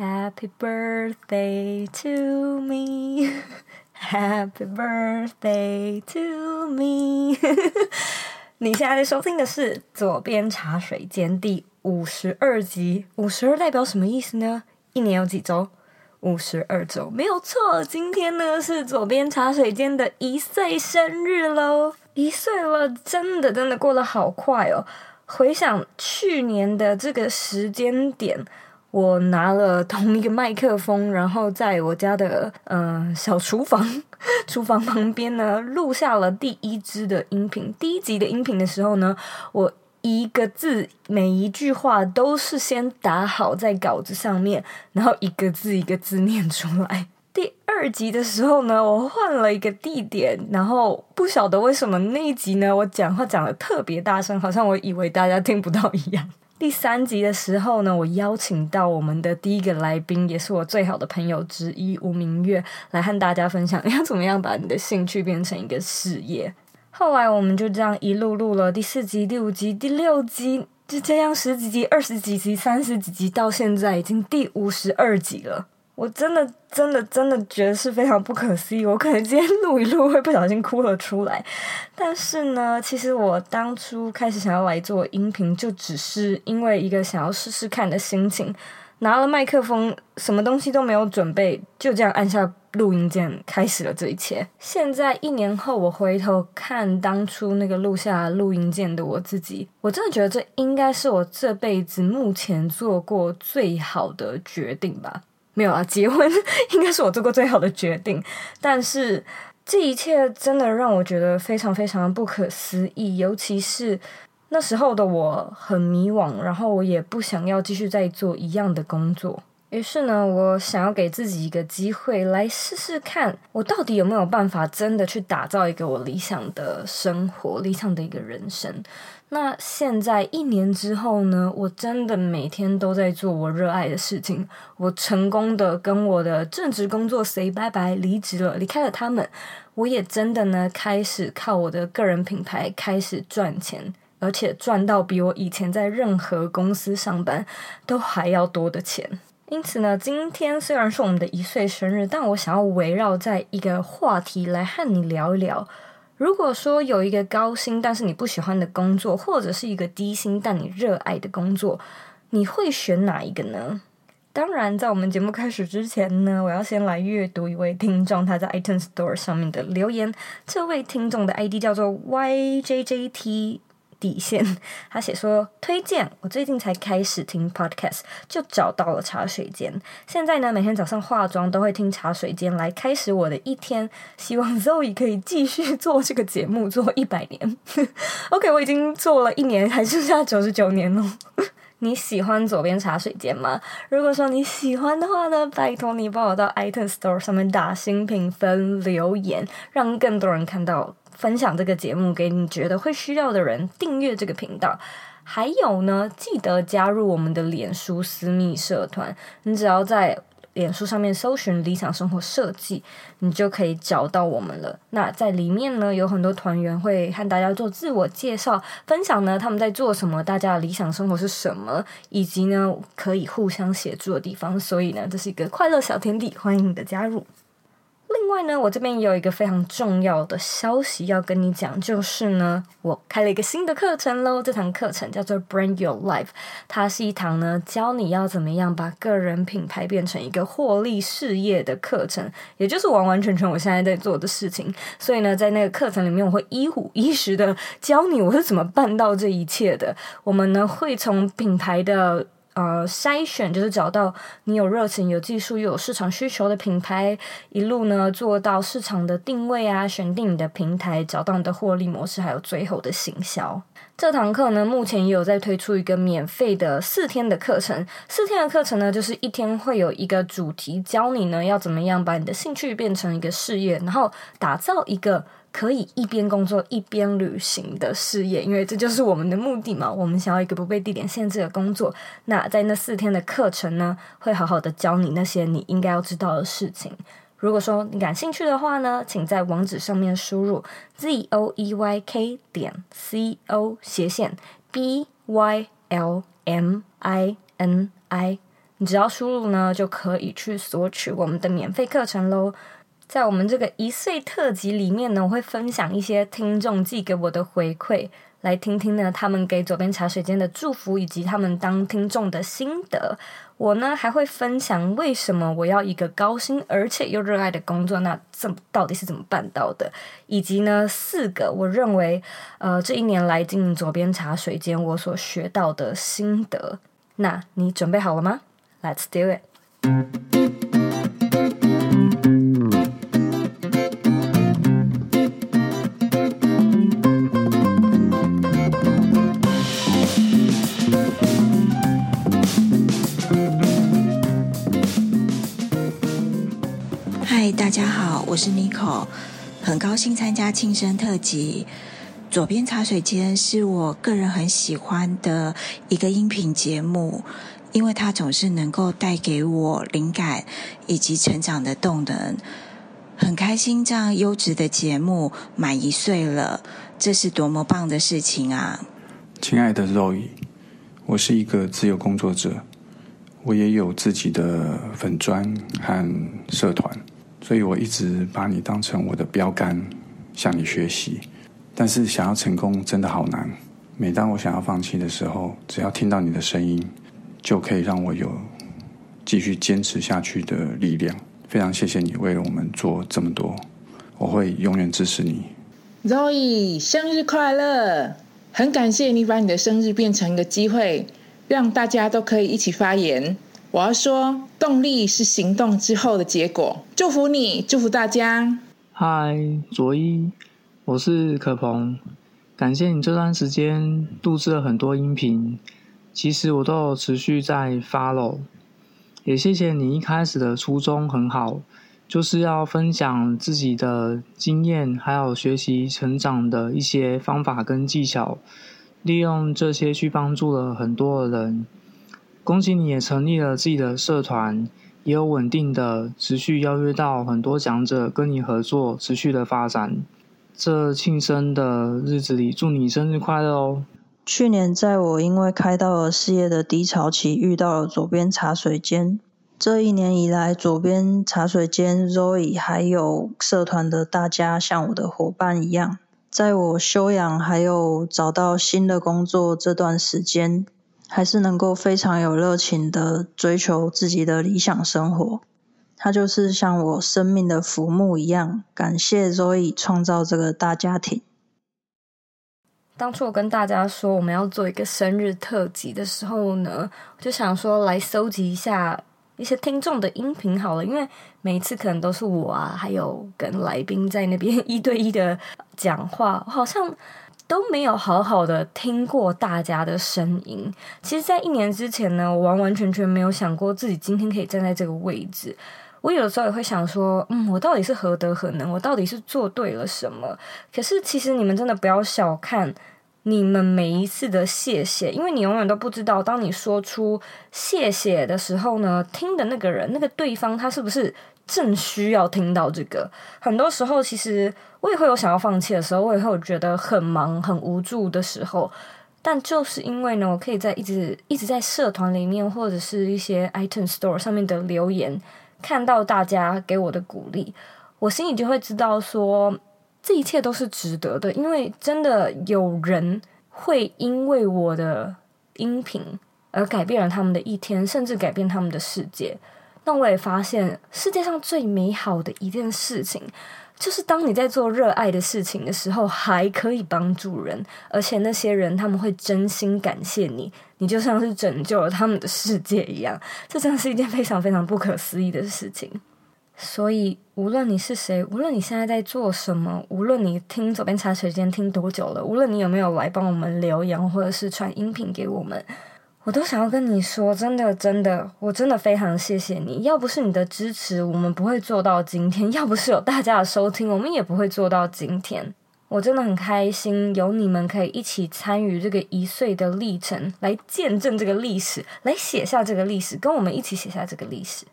Happy birthday to me, Happy birthday to me。你现在在收听的是左边茶水间第五十二集。五十二代表什么意思呢？一年有几周？五十二周，没有错。今天呢是左边茶水间的一岁生日喽！一岁了，真的真的过得好快哦。回想去年的这个时间点，我拿了同一个麦克风，然后在我家的、呃、小厨房，厨房旁边呢录下了第一支的音频。第一集的音频的时候呢，我一个字每一句话都是先打好在稿子上面，然后一个字一个字念出来。第二集的时候呢，我换了一个地点，然后不晓得为什么那一集呢，我讲话讲得特别大声，好像我以为大家听不到一样。第三集的时候呢，我邀请到我们的第一个来宾，也是我最好的朋友之一吴明月，来和大家分享要怎么样把你的兴趣变成一个事业。后来我们就这样一路录了第四集、第五集、第六集，就这样十几集、二十几集、三十几集，到现在已经第五十二集了。我真的、真的、真的觉得是非常不可思议。我可能今天录一录会不小心哭了出来，但是呢，其实我当初开始想要来做音频，就只是因为一个想要试试看的心情，拿了麦克风，什么东西都没有准备，就这样按下录音键，开始了这一切。现在一年后，我回头看当初那个录下录音键的我自己，我真的觉得这应该是我这辈子目前做过最好的决定吧。没有啊，结婚 应该是我做过最好的决定，但是这一切真的让我觉得非常非常不可思议，尤其是那时候的我很迷惘，然后我也不想要继续再做一样的工作，于是呢，我想要给自己一个机会来试试看，我到底有没有办法真的去打造一个我理想的生活，理想的一个人生。那现在一年之后呢，我真的每天都在做我热爱的事情。我成功的跟我的正职工作 say 拜拜，离职了，离开了他们。我也真的呢，开始靠我的个人品牌开始赚钱，而且赚到比我以前在任何公司上班都还要多的钱。因此呢，今天虽然是我们的一岁生日，但我想要围绕在一个话题来和你聊一聊。如果说有一个高薪但是你不喜欢的工作，或者是一个低薪但你热爱的工作，你会选哪一个呢？当然，在我们节目开始之前呢，我要先来阅读一位听众他在 iTunes Store 上面的留言。这位听众的 ID 叫做 YJJT。底线，他写说推荐，我最近才开始听 podcast，就找到了茶水间。现在呢，每天早上化妆都会听茶水间来开始我的一天。希望 Zoe 可以继续做这个节目做一百年。OK，我已经做了一年，还剩下九十九年哦。你喜欢左边茶水间吗？如果说你喜欢的话呢，拜托你帮我到 iTunes Store 上面打新评分留言，让更多人看到。分享这个节目给你觉得会需要的人，订阅这个频道，还有呢，记得加入我们的脸书私密社团。你只要在脸书上面搜寻“理想生活设计”，你就可以找到我们了。那在里面呢，有很多团员会和大家做自我介绍，分享呢他们在做什么，大家的理想生活是什么，以及呢可以互相协助的地方。所以呢，这是一个快乐小天地，欢迎你的加入。另外呢，我这边也有一个非常重要的消息要跟你讲，就是呢，我开了一个新的课程喽。这堂课程叫做 Brand Your Life，它是一堂呢教你要怎么样把个人品牌变成一个获利事业的课程，也就是完完全全我现在在做的事情。所以呢，在那个课程里面，我会一五一十的教你我是怎么办到这一切的。我们呢会从品牌的。呃，筛选就是找到你有热情、有技术又有市场需求的品牌，一路呢做到市场的定位啊，选定你的平台，找到你的获利模式，还有最后的行销。这堂课呢，目前也有在推出一个免费的四天的课程。四天的课程呢，就是一天会有一个主题，教你呢要怎么样把你的兴趣变成一个事业，然后打造一个。可以一边工作一边旅行的事业，因为这就是我们的目的嘛。我们想要一个不被地点限制的工作。那在那四天的课程呢，会好好的教你那些你应该要知道的事情。如果说你感兴趣的话呢，请在网址上面输入 z o e y k 点 c o 斜线 b y l m i n i。你只要输入呢，就可以去索取我们的免费课程喽。在我们这个一岁特辑里面呢，我会分享一些听众寄给我的回馈。来听听呢，他们给左边茶水间的祝福，以及他们当听众的心得。我呢还会分享为什么我要一个高薪而且又热爱的工作，那这到底是怎么办到的？以及呢四个我认为，呃，这一年来经营佐编茶水间我所学到的心得。那你准备好了吗？Let's do it。我是 Nico，很高兴参加庆生特辑。左边茶水间是我个人很喜欢的一个音频节目，因为它总是能够带给我灵感以及成长的动能。很开心这样优质的节目满一岁了，这是多么棒的事情啊！亲爱的 Zoe，我是一个自由工作者，我也有自己的粉专和社团。所以我一直把你当成我的标杆，向你学习。但是想要成功真的好难。每当我想要放弃的时候，只要听到你的声音，就可以让我有继续坚持下去的力量。非常谢谢你为了我们做这么多，我会永远支持你。Zoe，生日快乐！很感谢你把你的生日变成一个机会，让大家都可以一起发言。我要说，动力是行动之后的结果。祝福你，祝福大家。嗨，佐伊，我是可鹏。感谢你这段时间录制了很多音频，其实我都有持续在 follow。也谢谢你一开始的初衷很好，就是要分享自己的经验，还有学习成长的一些方法跟技巧，利用这些去帮助了很多的人。恭喜你也成立了自己的社团，也有稳定的持续邀约到很多讲者跟你合作，持续的发展。这庆生的日子里，祝你生日快乐哦！去年在我因为开到了事业的低潮期，遇到了左边茶水间。这一年以来，左边茶水间 Zoe 还有社团的大家，像我的伙伴一样，在我休养还有找到新的工作这段时间。还是能够非常有热情的追求自己的理想生活，它就是像我生命的浮木一样。感谢 Zoe 创造这个大家庭。当初我跟大家说我们要做一个生日特辑的时候呢，我就想说来搜集一下一些听众的音频好了，因为每一次可能都是我啊，还有跟来宾在那边 一对一的讲话，好像。都没有好好的听过大家的声音。其实，在一年之前呢，我完完全全没有想过自己今天可以站在这个位置。我有的时候也会想说，嗯，我到底是何德何能？我到底是做对了什么？可是，其实你们真的不要小看你们每一次的谢谢，因为你永远都不知道，当你说出谢谢的时候呢，听的那个人，那个对方，他是不是正需要听到这个？很多时候，其实。我也会有想要放弃的时候，我也会有觉得很忙、很无助的时候。但就是因为呢，我可以在一直一直在社团里面，或者是一些 iTunes Store 上面的留言，看到大家给我的鼓励，我心里就会知道说，这一切都是值得的。因为真的有人会因为我的音频而改变了他们的一天，甚至改变他们的世界。那我也发现，世界上最美好的一件事情。就是当你在做热爱的事情的时候，还可以帮助人，而且那些人他们会真心感谢你，你就像是拯救了他们的世界一样，这真的是一件非常非常不可思议的事情。所以，无论你是谁，无论你现在在做什么，无论你听左边茶水间听多久了，无论你有没有来帮我们留言或者是传音频给我们。我都想要跟你说，真的，真的，我真的非常谢谢你。要不是你的支持，我们不会做到今天；要不是有大家的收听，我们也不会做到今天。我真的很开心，有你们可以一起参与这个一岁的历程，来见证这个历史，来写下这个历史，跟我们一起写下这个历史。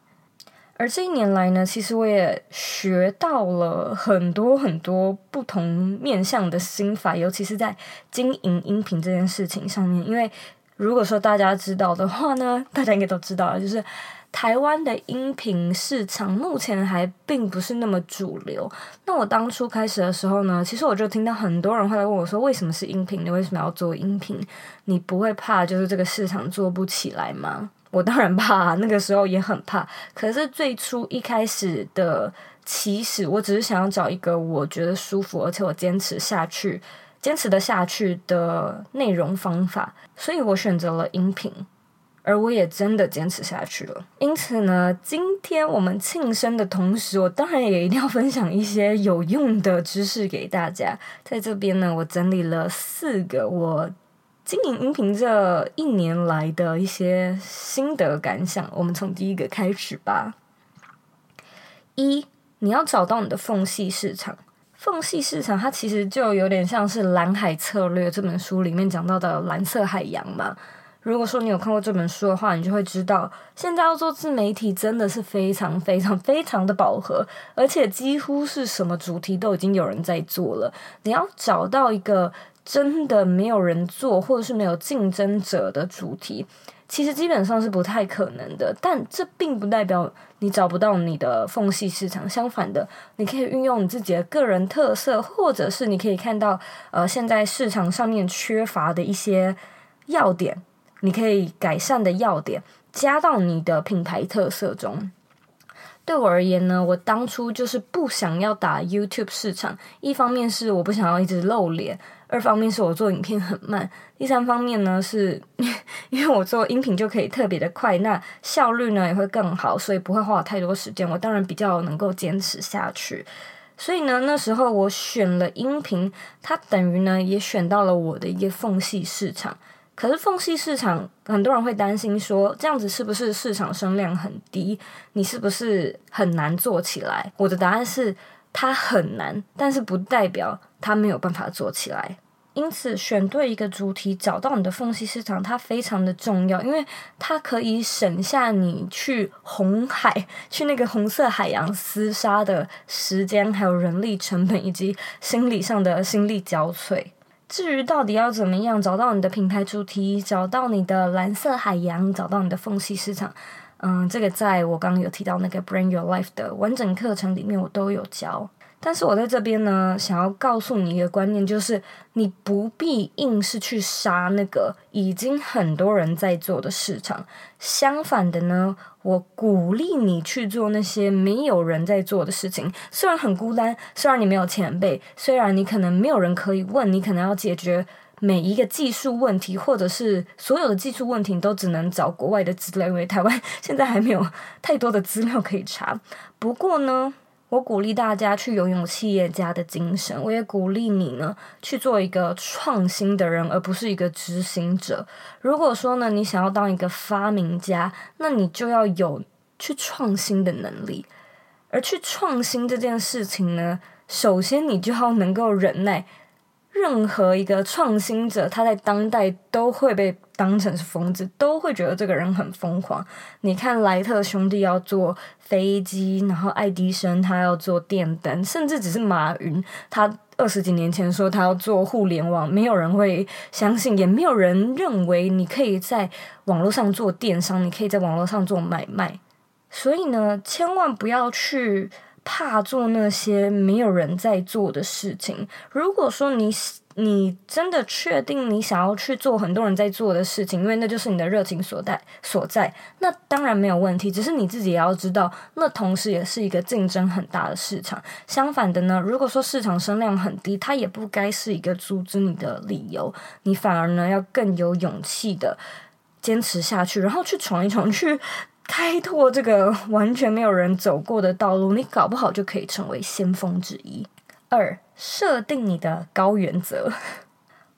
而这一年来呢，其实我也学到了很多很多不同面向的心法，尤其是在经营音频这件事情上面，因为。如果说大家知道的话呢，大家应该都知道了，就是台湾的音频市场目前还并不是那么主流。那我当初开始的时候呢，其实我就听到很多人会来问我说：“为什么是音频？你为什么要做音频？你不会怕就是这个市场做不起来吗？”我当然怕，那个时候也很怕。可是最初一开始的起始，我只是想要找一个我觉得舒服，而且我坚持下去。坚持的下去的内容方法，所以我选择了音频，而我也真的坚持下去了。因此呢，今天我们庆生的同时，我当然也一定要分享一些有用的知识给大家。在这边呢，我整理了四个我经营音频这一年来的一些心得感想。我们从第一个开始吧。一，你要找到你的缝隙市场。缝隙市场，它其实就有点像是《蓝海策略》这本书里面讲到的蓝色海洋嘛。如果说你有看过这本书的话，你就会知道，现在要做自媒体真的是非常非常非常的饱和，而且几乎是什么主题都已经有人在做了。你要找到一个真的没有人做，或者是没有竞争者的主题。其实基本上是不太可能的，但这并不代表你找不到你的缝隙市场。相反的，你可以运用你自己的个人特色，或者是你可以看到呃现在市场上面缺乏的一些要点，你可以改善的要点，加到你的品牌特色中。对我而言呢，我当初就是不想要打 YouTube 市场，一方面是我不想要一直露脸。二方面是我做影片很慢，第三方面呢是 因为我做音频就可以特别的快，那效率呢也会更好，所以不会花太多时间。我当然比较能够坚持下去，所以呢那时候我选了音频，它等于呢也选到了我的一个缝隙市场。可是缝隙市场很多人会担心说，这样子是不是市场声量很低？你是不是很难做起来？我的答案是。它很难，但是不代表它没有办法做起来。因此，选对一个主题，找到你的缝隙市场，它非常的重要，因为它可以省下你去红海、去那个红色海洋厮杀的时间，还有人力成本，以及心理上的心力交瘁。至于到底要怎么样找到你的品牌主题，找到你的蓝色海洋，找到你的缝隙市场。嗯，这个在我刚刚有提到那个 Brand Your Life 的完整课程里面，我都有教。但是我在这边呢，想要告诉你一个观念，就是你不必硬是去杀那个已经很多人在做的市场。相反的呢，我鼓励你去做那些没有人在做的事情。虽然很孤单，虽然你没有前辈，虽然你可能没有人可以问，你可能要解决。每一个技术问题，或者是所有的技术问题，都只能找国外的资料，因为台湾 现在还没有太多的资料可以查。不过呢，我鼓励大家去拥有企业家的精神，我也鼓励你呢去做一个创新的人，而不是一个执行者。如果说呢，你想要当一个发明家，那你就要有去创新的能力。而去创新这件事情呢，首先你就要能够忍耐。任何一个创新者，他在当代都会被当成是疯子，都会觉得这个人很疯狂。你看莱特兄弟要做飞机，然后爱迪生他要做电灯，甚至只是马云，他二十几年前说他要做互联网，没有人会相信，也没有人认为你可以在网络上做电商，你可以在网络上做买卖。所以呢，千万不要去。怕做那些没有人在做的事情。如果说你你真的确定你想要去做很多人在做的事情，因为那就是你的热情所在所在，那当然没有问题。只是你自己也要知道，那同时也是一个竞争很大的市场。相反的呢，如果说市场声量很低，它也不该是一个阻止你的理由。你反而呢要更有勇气的坚持下去，然后去闯一闯去。开拓这个完全没有人走过的道路，你搞不好就可以成为先锋之一。二，设定你的高原则。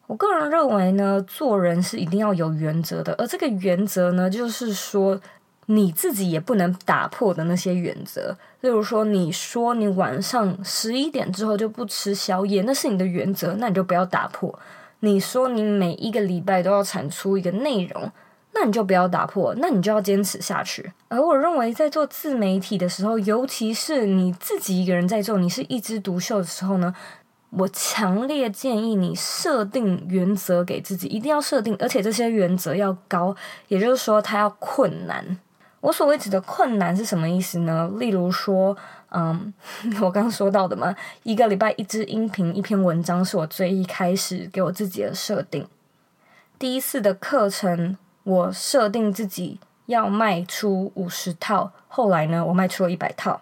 我个人认为呢，做人是一定要有原则的，而这个原则呢，就是说你自己也不能打破的那些原则。例如说，你说你晚上十一点之后就不吃宵夜，那是你的原则，那你就不要打破。你说你每一个礼拜都要产出一个内容。那你就不要打破，那你就要坚持下去。而我认为，在做自媒体的时候，尤其是你自己一个人在做，你是一枝独秀的时候呢，我强烈建议你设定原则给自己，一定要设定，而且这些原则要高，也就是说，它要困难。我所谓指的困难是什么意思呢？例如说，嗯，我刚刚说到的嘛，一个礼拜一支音频，一篇文章，是我最一开始给我自己的设定。第一次的课程，我设定自己要卖出五十套，后来呢，我卖出了一百套。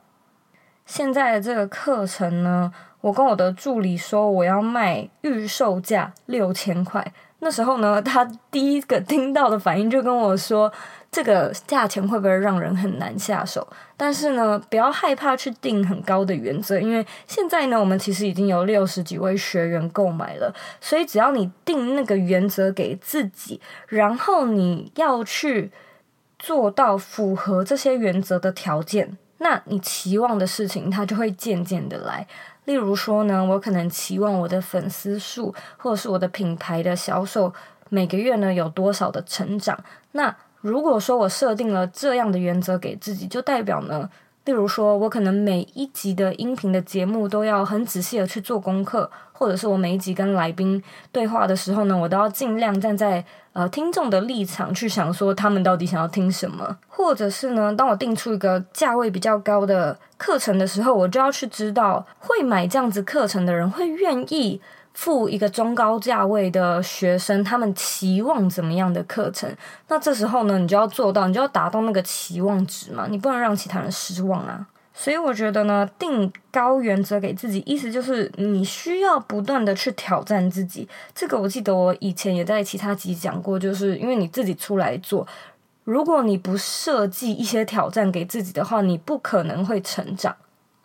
现在的这个课程呢，我跟我的助理说我要卖预售价六千块。那时候呢，他第一个听到的反应就跟我说：“这个价钱会不会让人很难下手？”但是呢，不要害怕去定很高的原则，因为现在呢，我们其实已经有六十几位学员购买了，所以只要你定那个原则给自己，然后你要去做到符合这些原则的条件。那你期望的事情，它就会渐渐的来。例如说呢，我可能期望我的粉丝数，或者是我的品牌的销售，每个月呢有多少的成长。那如果说我设定了这样的原则给自己，就代表呢，例如说我可能每一集的音频的节目都要很仔细的去做功课，或者是我每一集跟来宾对话的时候呢，我都要尽量站在。呃，听众的立场去想说，他们到底想要听什么，或者是呢，当我定出一个价位比较高的课程的时候，我就要去知道，会买这样子课程的人会愿意付一个中高价位的学生，他们期望怎么样的课程？那这时候呢，你就要做到，你就要达到那个期望值嘛，你不能让其他人失望啊。所以我觉得呢，定高原则给自己，意思就是你需要不断的去挑战自己。这个我记得我以前也在其他集讲过，就是因为你自己出来做，如果你不设计一些挑战给自己的话，你不可能会成长。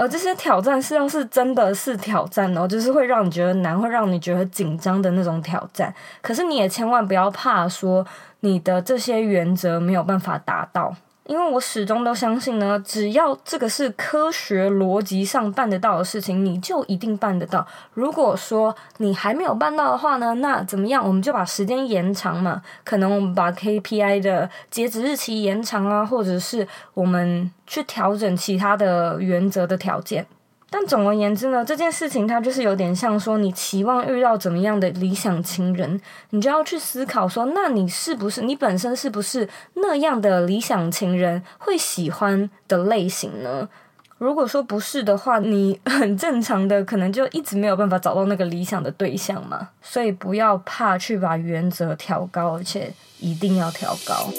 而这些挑战是要是真的是挑战哦，就是会让你觉得难，会让你觉得紧张的那种挑战。可是你也千万不要怕说你的这些原则没有办法达到。因为我始终都相信呢，只要这个是科学逻辑上办得到的事情，你就一定办得到。如果说你还没有办到的话呢，那怎么样？我们就把时间延长嘛，可能我们把 KPI 的截止日期延长啊，或者是我们去调整其他的原则的条件。但总而言之呢，这件事情它就是有点像说，你期望遇到怎么样的理想情人，你就要去思考说，那你是不是你本身是不是那样的理想情人会喜欢的类型呢？如果说不是的话，你 很正常的可能就一直没有办法找到那个理想的对象嘛。所以不要怕去把原则调高，而且一定要调高。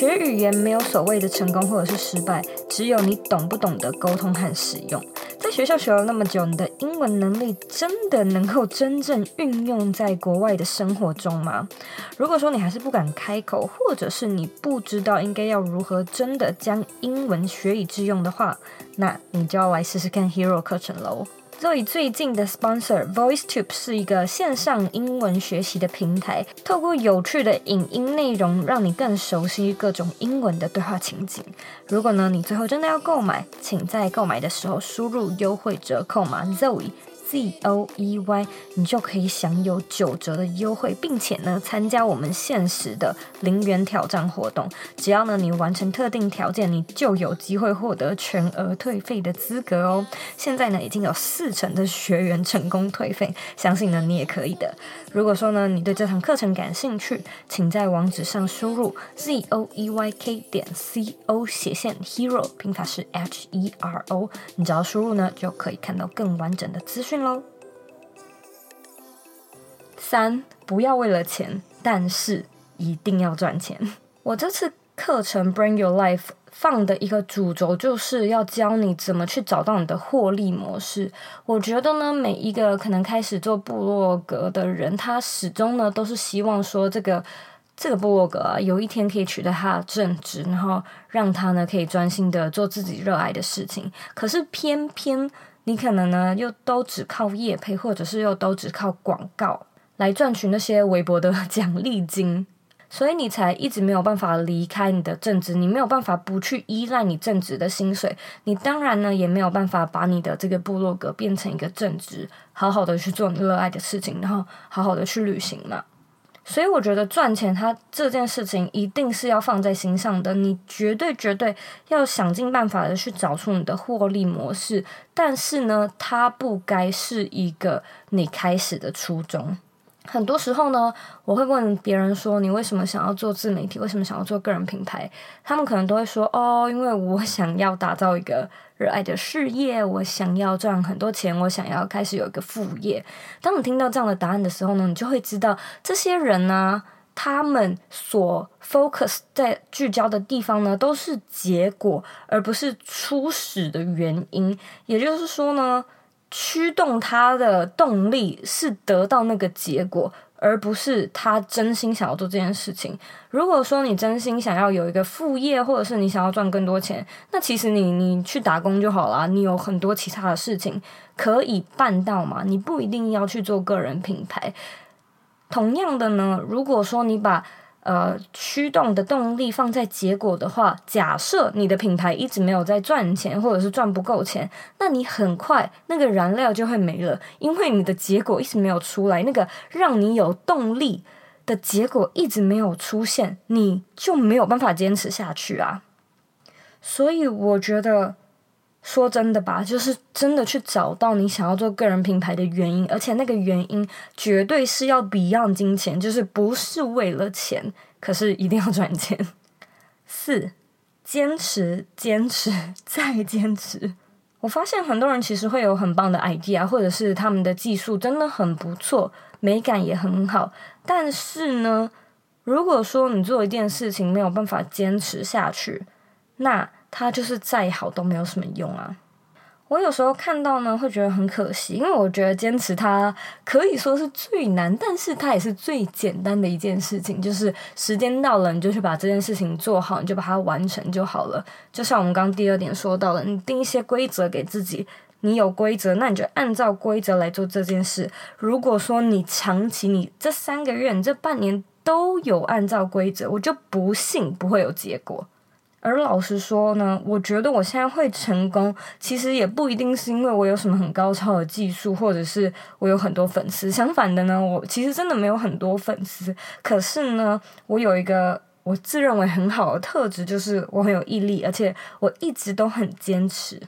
学语言没有所谓的成功或者是失败，只有你懂不懂得沟通和使用。在学校学了那么久，你的英文能力真的能够真正运用在国外的生活中吗？如果说你还是不敢开口，或者是你不知道应该要如何真的将英文学以致用的话，那你就要来试试看 Hero 课程喽。Zoe 最近的 sponsor VoiceTube 是一个线上英文学习的平台，透过有趣的影音内容，让你更熟悉各种英文的对话情景。如果呢，你最后真的要购买，请在购买的时候输入优惠折扣码 Zoe。Z O E Y，你就可以享有九折的优惠，并且呢，参加我们限时的零元挑战活动。只要呢，你完成特定条件，你就有机会获得全额退费的资格哦。现在呢，已经有四成的学员成功退费，相信呢，你也可以的。如果说呢，你对这堂课程感兴趣，请在网址上输入 Z O E Y K 点 C O 斜线 Hero，拼法是 H E R O，你只要输入呢，就可以看到更完整的资讯。三，不要为了钱，但是一定要赚钱。我这次课程 Bring Your Life 放的一个主轴，就是要教你怎么去找到你的获利模式。我觉得呢，每一个可能开始做部落格的人，他始终呢都是希望说，这个这个部落格啊，有一天可以取得他的正职，然后让他呢可以专心的做自己热爱的事情。可是偏偏。你可能呢，又都只靠业配，或者是又都只靠广告来赚取那些微薄的 奖励金，所以你才一直没有办法离开你的正职，你没有办法不去依赖你正职的薪水，你当然呢也没有办法把你的这个部落格变成一个正职，好好的去做你热爱的事情，然后好好的去旅行嘛。所以我觉得赚钱，它这件事情一定是要放在心上的。你绝对绝对要想尽办法的去找出你的获利模式。但是呢，它不该是一个你开始的初衷。很多时候呢，我会问别人说：“你为什么想要做自媒体？为什么想要做个人品牌？”他们可能都会说：“哦，因为我想要打造一个热爱的事业，我想要赚很多钱，我想要开始有一个副业。”当你听到这样的答案的时候呢，你就会知道这些人呢，他们所 focus 在聚焦的地方呢，都是结果，而不是初始的原因。也就是说呢，驱动他的动力是得到那个结果，而不是他真心想要做这件事情。如果说你真心想要有一个副业，或者是你想要赚更多钱，那其实你你去打工就好了，你有很多其他的事情可以办到嘛，你不一定要去做个人品牌。同样的呢，如果说你把呃，驱动的动力放在结果的话，假设你的品牌一直没有在赚钱，或者是赚不够钱，那你很快那个燃料就会没了，因为你的结果一直没有出来，那个让你有动力的结果一直没有出现，你就没有办法坚持下去啊。所以我觉得。说真的吧，就是真的去找到你想要做个人品牌的原因，而且那个原因绝对是要 beyond 金钱，就是不是为了钱，可是一定要赚钱。四，坚持，坚持，再坚持。我发现很多人其实会有很棒的 idea，或者是他们的技术真的很不错，美感也很好，但是呢，如果说你做一件事情没有办法坚持下去，那。它就是再好都没有什么用啊！我有时候看到呢，会觉得很可惜，因为我觉得坚持它可以说是最难，但是它也是最简单的一件事情。就是时间到了，你就去把这件事情做好，你就把它完成就好了。就像我们刚第二点说到了，你定一些规则给自己，你有规则，那你就按照规则来做这件事。如果说你长期，你这三个月，你这半年都有按照规则，我就不信不会有结果。而老实说呢，我觉得我现在会成功，其实也不一定是因为我有什么很高超的技术，或者是我有很多粉丝。相反的呢，我其实真的没有很多粉丝。可是呢，我有一个我自认为很好的特质，就是我很有毅力，而且我一直都很坚持。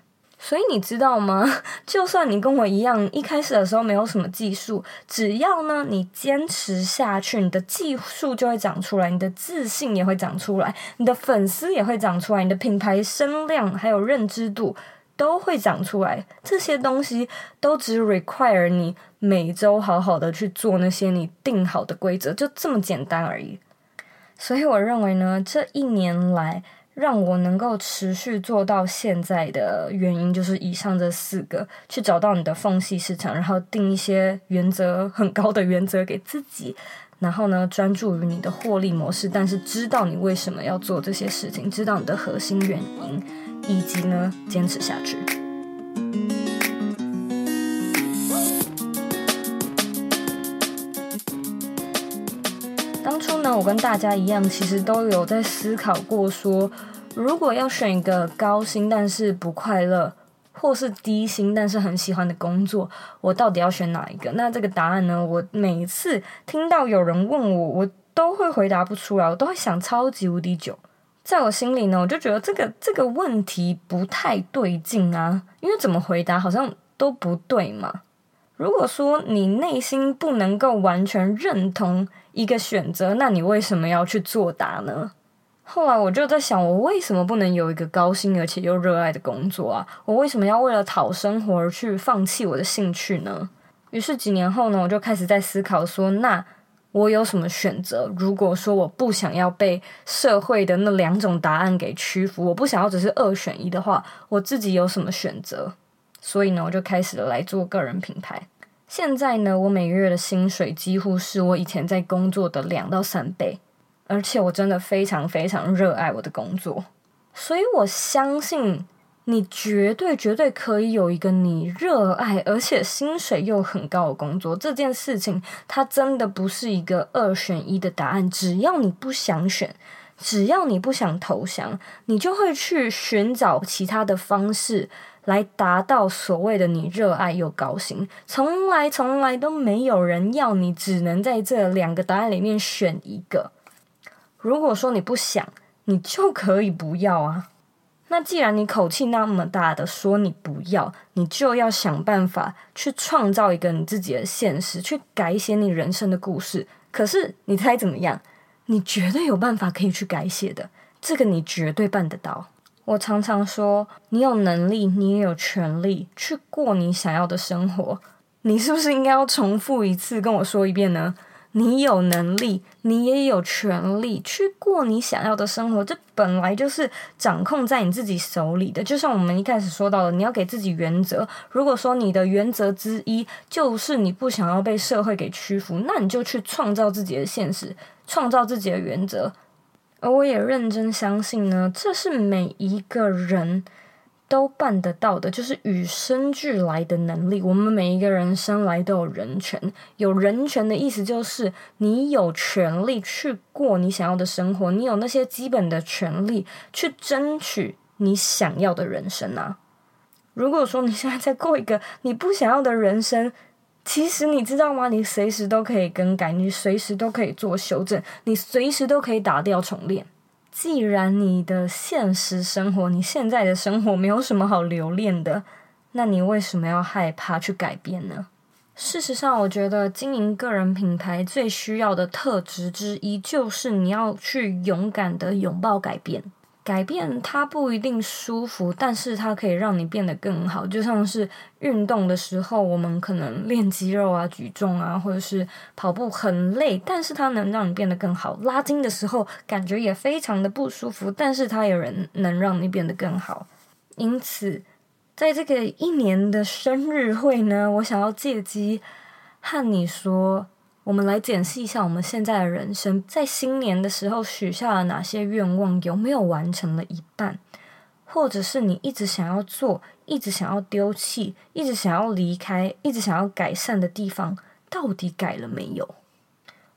所以你知道吗？就算你跟我一样，一开始的时候没有什么技术，只要呢你坚持下去，你的技术就会长出来，你的自信也会长出来，你的粉丝也会长出来，你的品牌声量还有认知度都会长出来。这些东西都只 require 你每周好好的去做那些你定好的规则，就这么简单而已。所以我认为呢，这一年来。让我能够持续做到现在的原因，就是以上这四个：去找到你的缝隙市场，然后定一些原则很高的原则给自己，然后呢，专注于你的获利模式，但是知道你为什么要做这些事情，知道你的核心原因，以及呢，坚持下去。那，我跟大家一样，其实都有在思考过说，如果要选一个高薪但是不快乐，或是低薪但是很喜欢的工作，我到底要选哪一个？那这个答案呢，我每次听到有人问我，我都会回答不出来，我都会想超级无敌久。在我心里呢，我就觉得这个这个问题不太对劲啊，因为怎么回答好像都不对嘛。如果说你内心不能够完全认同一个选择，那你为什么要去作答呢？后来我就在想，我为什么不能有一个高薪而且又热爱的工作啊？我为什么要为了讨生活而去放弃我的兴趣呢？于是几年后呢，我就开始在思考说，那我有什么选择？如果说我不想要被社会的那两种答案给屈服，我不想要只是二选一的话，我自己有什么选择？所以呢，我就开始来做个人品牌。现在呢，我每个月的薪水几乎是我以前在工作的两到三倍，而且我真的非常非常热爱我的工作，所以我相信你绝对绝对可以有一个你热爱而且薪水又很高的工作。这件事情它真的不是一个二选一的答案，只要你不想选，只要你不想投降，你就会去寻找其他的方式。来达到所谓的你热爱又高兴。从来从来都没有人要你只能在这两个答案里面选一个。如果说你不想，你就可以不要啊。那既然你口气那么大的说你不要，你就要想办法去创造一个你自己的现实，去改写你人生的故事。可是你猜怎么样？你绝对有办法可以去改写的，这个你绝对办得到。我常常说，你有能力，你也有权利去过你想要的生活。你是不是应该要重复一次跟我说一遍呢？你有能力，你也有权利去过你想要的生活。这本来就是掌控在你自己手里的。就像我们一开始说到的，你要给自己原则。如果说你的原则之一就是你不想要被社会给屈服，那你就去创造自己的现实，创造自己的原则。而我也认真相信呢，这是每一个人。都办得到的，就是与生俱来的能力。我们每一个人生来都有人权，有人权的意思就是你有权利去过你想要的生活，你有那些基本的权利去争取你想要的人生啊。如果说你现在在过一个你不想要的人生，其实你知道吗？你随时都可以更改，你随时都可以做修正，你随时都可以打掉重练。既然你的现实生活，你现在的生活没有什么好留恋的，那你为什么要害怕去改变呢？事实上，我觉得经营个人品牌最需要的特质之一，就是你要去勇敢的拥抱改变。改变它不一定舒服，但是它可以让你变得更好。就像是运动的时候，我们可能练肌肉啊、举重啊，或者是跑步很累，但是它能让你变得更好。拉筋的时候，感觉也非常的不舒服，但是它有人能让你变得更好。因此，在这个一年的生日会呢，我想要借机和你说。我们来检视一下我们现在的人生，在新年的时候许下了哪些愿望，有没有完成了一半？或者是你一直想要做、一直想要丢弃、一直想要离开、一直想要改善的地方，到底改了没有？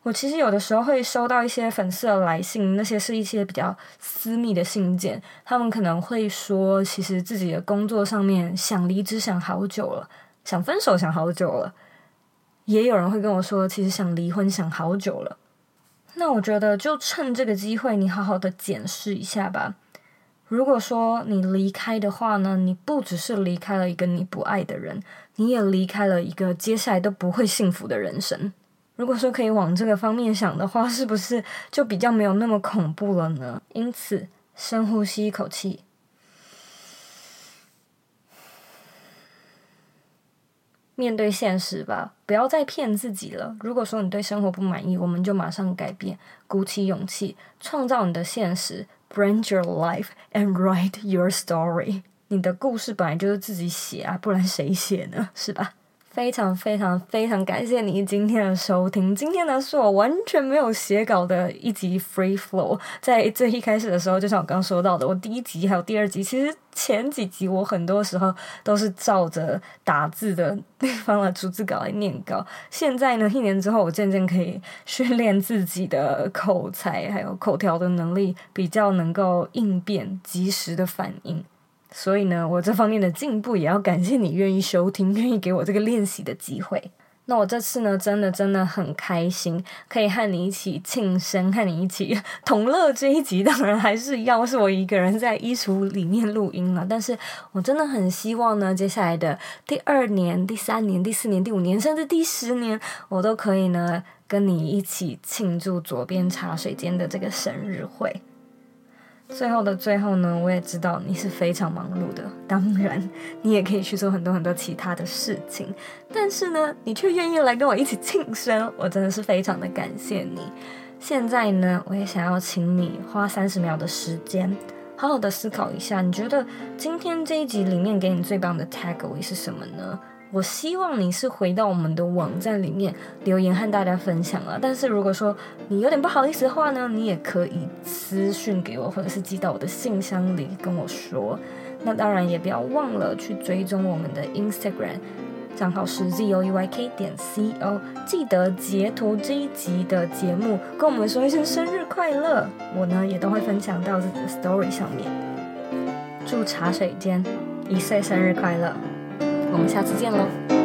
我其实有的时候会收到一些粉丝的来信，那些是一些比较私密的信件，他们可能会说，其实自己的工作上面想离职想好久了，想分手想好久了。也有人会跟我说，其实想离婚想好久了。那我觉得，就趁这个机会，你好好的检视一下吧。如果说你离开的话呢，你不只是离开了一个你不爱的人，你也离开了一个接下来都不会幸福的人生。如果说可以往这个方面想的话，是不是就比较没有那么恐怖了呢？因此，深呼吸一口气。面对现实吧，不要再骗自己了。如果说你对生活不满意，我们就马上改变，鼓起勇气，创造你的现实，brand your life and write your story。你的故事本来就是自己写啊，不然谁写呢？是吧？非常非常非常感谢你今天的收听。今天呢，是我完全没有写稿的一集 free flow。在最一开始的时候，就像我刚刚说到的，我第一集还有第二集，其实前几集我很多时候都是照着打字的地方的逐字稿来念稿。现在呢，一年之后，我渐渐可以训练自己的口才还有口条的能力，比较能够应变、及时的反应。所以呢，我这方面的进步也要感谢你愿意收听，愿意给我这个练习的机会。那我这次呢，真的真的很开心，可以和你一起庆生，和你一起 同乐这一集。当然还是要是我一个人在衣橱里面录音了，但是我真的很希望呢，接下来的第二年、第三年、第四年、第五年，甚至第十年，我都可以呢跟你一起庆祝左边茶水间的这个生日会。最后的最后呢，我也知道你是非常忙碌的，当然你也可以去做很多很多其他的事情，但是呢，你却愿意来跟我一起庆生，我真的是非常的感谢你。现在呢，我也想要请你花三十秒的时间，好好的思考一下，你觉得今天这一集里面给你最棒的 takeaway 是什么呢？我希望你是回到我们的网站里面留言和大家分享了。但是如果说你有点不好意思的话呢，你也可以私讯给我，或者是寄到我的信箱里跟我说。那当然也不要忘了去追踪我们的 Instagram 账号是 zoeyk 点 co，记得截图这一集的节目，跟我们说一声生日快乐。我呢也都会分享到自己的 story 上面。祝茶水间一岁生日快乐！我们下次见喽。